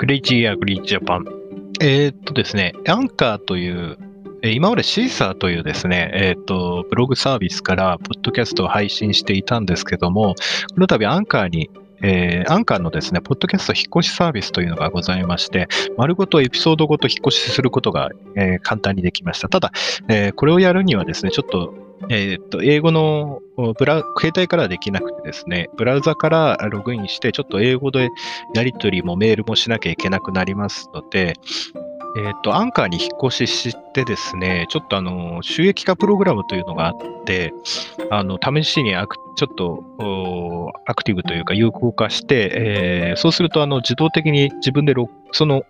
クレイジーアグリージャパン。えーっとですね、アンカーという、今までシーサーというですね、えーっと、ブログサービスから、ポッドキャストを配信していたんですけども、この度アンカーに、えーアンカーのですね、ポッドキャスト引っ越しサービスというのがございまして、丸ごとエピソードごと引っ越しすることが、えー簡単にできました。ただ、えーこれをやるにはですね、ちょっと、えーっと、英語のブラ、携帯からできなくてですね、ブラウザからログインして、ちょっと英語でやり取りもメールもしなきゃいけなくなりますので、えっ、と、アンカーに引っ越ししてですね、ちょっとあの、収益化プログラムというのがあって、あの、試しにアクちょっとアクティブというか有効化して、えーそうするとあの、自動的に自分でその、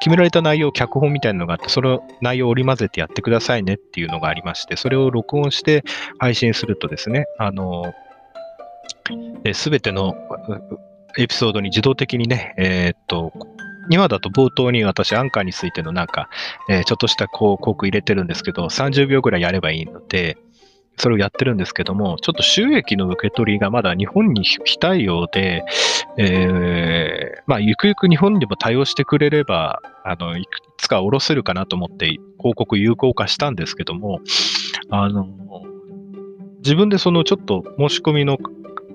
決められた内容、脚本みたいなのがあって、その内容を織り交ぜてやってくださいねっていうのがありまして、それを録音して配信するとですね、あの、すべてのエピソードに自動的にね、えーっと、今だと冒頭に私、アンカーについてのなんか、えーちょっとした広告入れてるんですけど、30秒ぐらいやればいいので、それをやってるんですけども、ちょっと収益の受け取りがまだ日本に来たいようで、えーまあ、ゆくゆく日本にも対応してくれれば、あの、いくつか下ろせるかなと思って広告有効化したんですけども、あの、自分でそのちょっと申し込みの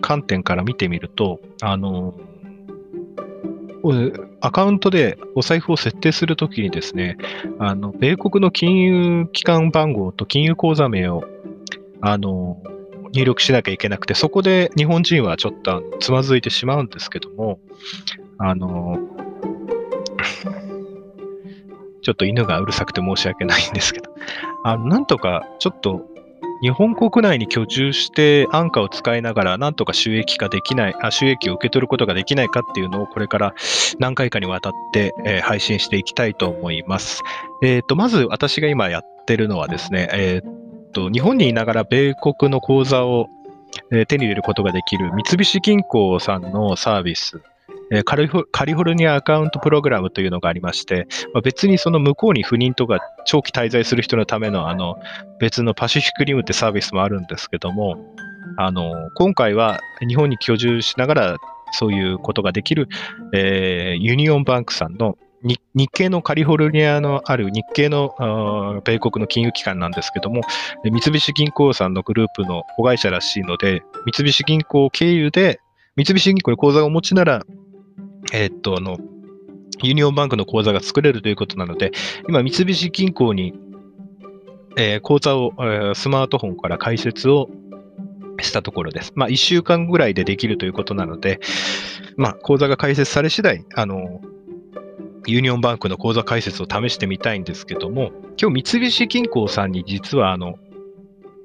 観点から見てみると、あの、アカウントでお財布を設定するときにですね、あの、米国の金融機関番号と金融口座名を、あの、入力しなきゃいけなくて、そこで日本人はちょっとつまずいてしまうんですけども、あの、ちょっと犬がうるさくて申し訳ないんですけど、あのなんとかちょっと日本国内に居住して安価を使いながら、なんとか収益化できない、あ収益を受け取ることができないかっていうのを、これから何回かにわたって、えー配信していきたいと思います。えっ、と、まず私が今やってるのはですね、えっ、と、日本にいながら米国の口座を、えー手に入れることができる三菱銀行さんのサービス、えーカリフォルニアアカウントプログラムというのがありまして、まあ、別にその向こうに赴任とか長期滞在する人のためのあの別のパシフィックリムってサービスもあるんですけども、あの今回は日本に居住しながらそういうことができる、えーユニオンバンクさんの日系のカリフォルニアのある日系の米国の金融機関なんですけども、三菱銀行さんのグループの子会社らしいので、三菱銀行経由で、三菱銀行に口座をお持ちなら、えーっと、あの、ユニオンバンクの口座が作れるということなので、今、三菱銀行に、えー口座を、えースマートフォンから開設をしたところです。まあ、1週間ぐらいでできるということなので、まあ、口座が開設され次第、あの、ユニオンバンクの口座開設を試してみたいんですけども、今日三菱銀行さんに実はあの、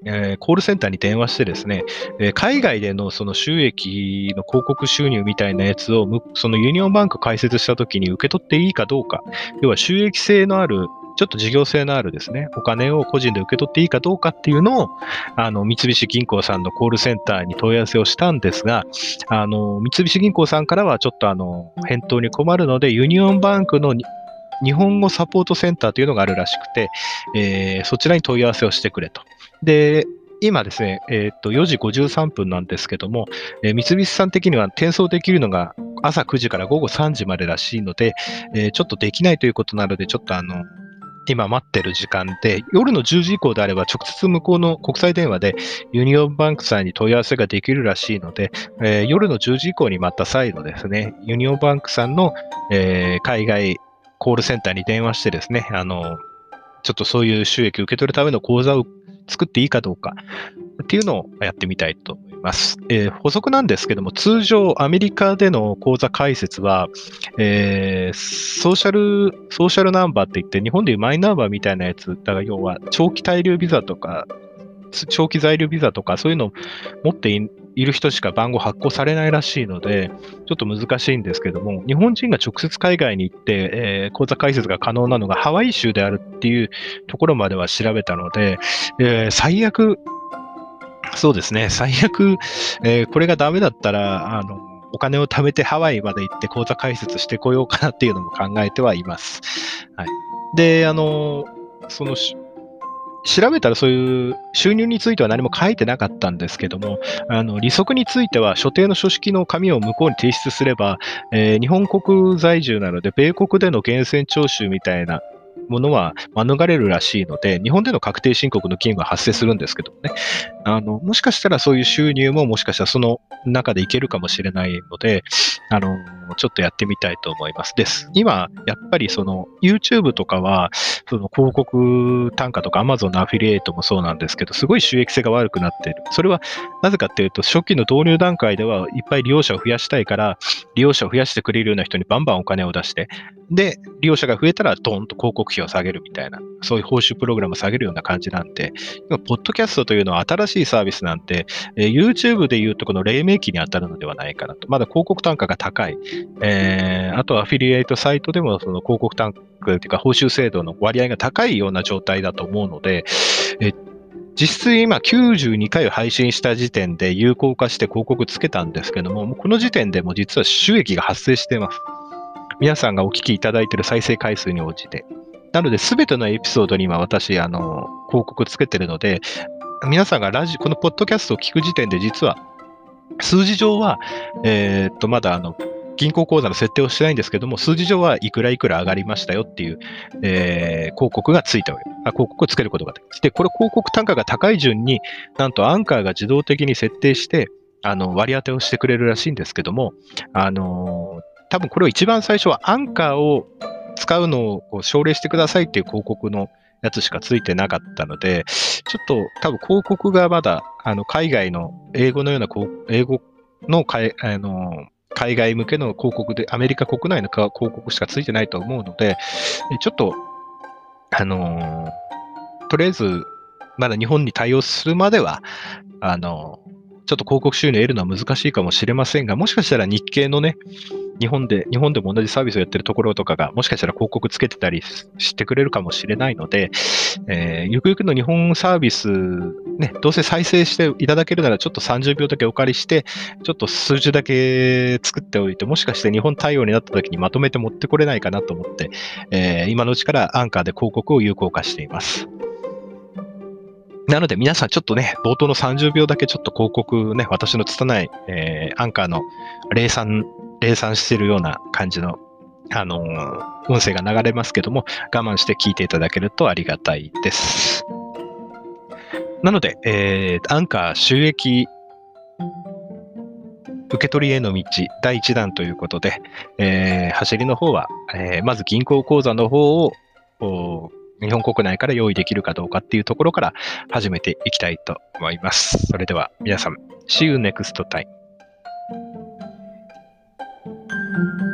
えーコールセンターに電話してですね、えー海外でのその収益の広告収入みたいなやつを、そのユニオンバンク開設した時に受け取っていいかどうか、要は収益性のある、ちょっと事業性のあるですね、お金を個人で受け取っていいかどうかっていうのを、あの、三菱銀行さんのコールセンターに問い合わせをしたんですが、あの、三菱銀行さんからはちょっとあの、返答に困るので、ユニオンバンクの日本語サポートセンターというのがあるらしくて、えーそちらに問い合わせをしてくれと。で、今ですね、えーっと、4時53分なんですけども、えー三菱さん的には転送できるのが朝9時から午後3時までらしいので、えーちょっとできないということなので、ちょっとあの、今待ってる時間で、夜の10時以降であれば直接向こうの国際電話でユニオンバンクさんに問い合わせができるらしいので、えー夜の10時以降にまた再度ですね、ユニオンバンクさんの、えー海外コールセンターに電話してですね、あの、ちょっとそういう収益を受け取るための口座を作っていいかどうかっていうのをやってみたいと思います。えー補足なんですけども、通常アメリカでの口座開設は、えーソーシャル、ソーシャルナンバーって言って、日本でいうマイナンバーみたいなやつ、だから要は長期滞留ビザとか、長期在留ビザとか、そういうのを持っていいる人しか番号発行されないらしいので、ちょっと難しいんですけども、日本人が直接海外に行って、えー口座開設が可能なのがハワイ州であるっていうところまでは調べたので、えー最悪、そうですね、最悪、えーこれがダメだったら、あの、お金を貯めてハワイまで行って口座開設してこようかなっていうのも考えてはいます。はい。で、あの、その、調べたらそういう収入については何も書いてなかったんですけども、あの利息については所定の書式の紙を向こうに提出すれば、えー、日本国在住なので、米国での源泉徴収みたいなものは免れるらしいので、日本での確定申告の義務が発生するんですけどね、あの、もしかしたらそういう収入ももしかしたらその中でいけるかもしれないので、あの、ちょっとやってみたいと思います。です。今、やっぱりその YouTube とかは、その広告単価とか Amazon のアフィリエイトもそうなんですけど、すごい収益性が悪くなっている。それはなぜかっていうと、初期の導入段階ではいっぱい利用者を増やしたいから、利用者を増やしてくれるような人にバンバンお金を出して、で、利用者が増えたらドーンと広告費を下げるみたいな、そういう報酬プログラムを下げるような感じなんで、今、ポッドキャストというのは新しいサービスなんて、えー、YouTube でいうとこの黎明期に当たるのではないかなと。まだ広告単価が高い。えー、あとはアフィリエイトサイトでもその広告単価というか報酬制度の割合が高いような状態だと思うので、え実質今92回を配信した時点で有効化して広告つけたんですけども、もこの時点でも実は収益が発生しています。皆さんがお聞きいただいている再生回数に応じて。なので、すべてのエピソードに今私、あの、広告つけてるので、皆さんがラジ、このポッドキャストを聞く時点で実は、数字上は、えー、っと、まだあの、銀行口座の設定をしてないんですけども、数字上はいくらいくら上がりましたよっていう、えー、広告がついたわけあ。広告をつけることができます。で、これ広告単価が高い順に、なんとアンカーが自動的に設定して、あの、割り当てをしてくれるらしいんですけども、あのー多分これを一番最初はアンカーを使うのを奨励してくださいっていう広告のやつしかついてなかったので、ちょっと多分広告がまだあの海外の英語のような英語の海あの海外向けの広告で、アメリカ国内の広告しかついてないと思うので、ちょっと、あのとりあえず、まだ日本に対応するまでは、あのちょっと広告収入を得るのは難しいかもしれませんが、もしかしたら日系のね、日本で、日本でも同じサービスをやってるところとかが、もしかしたら広告つけてたりしてくれるかもしれないので、えー、ゆくゆくの日本サービス、ね、どうせ再生していただけるなら、ちょっと30秒だけお借りして、ちょっと数字だけ作っておいて、もしかして日本対応になった時にまとめて持ってこれないかなと思って、えー、今のうちからアンカーで広告を有効化しています。なので皆さんちょっとね、冒頭の30秒だけちょっと広告ね、私の拙い、えー、アンカーの零散計算してるような感じの、あのー、音声が流れますけども、我慢して聞いていただけるとありがたいです。なので、えー、アンカー収益受け取りへの道第1弾ということで、えー、走りの方は、えー、まず銀行口座の方を日本国内から用意できるかどうかっていうところから始めていきたいと思います。それでは皆さん、See you next time. thank you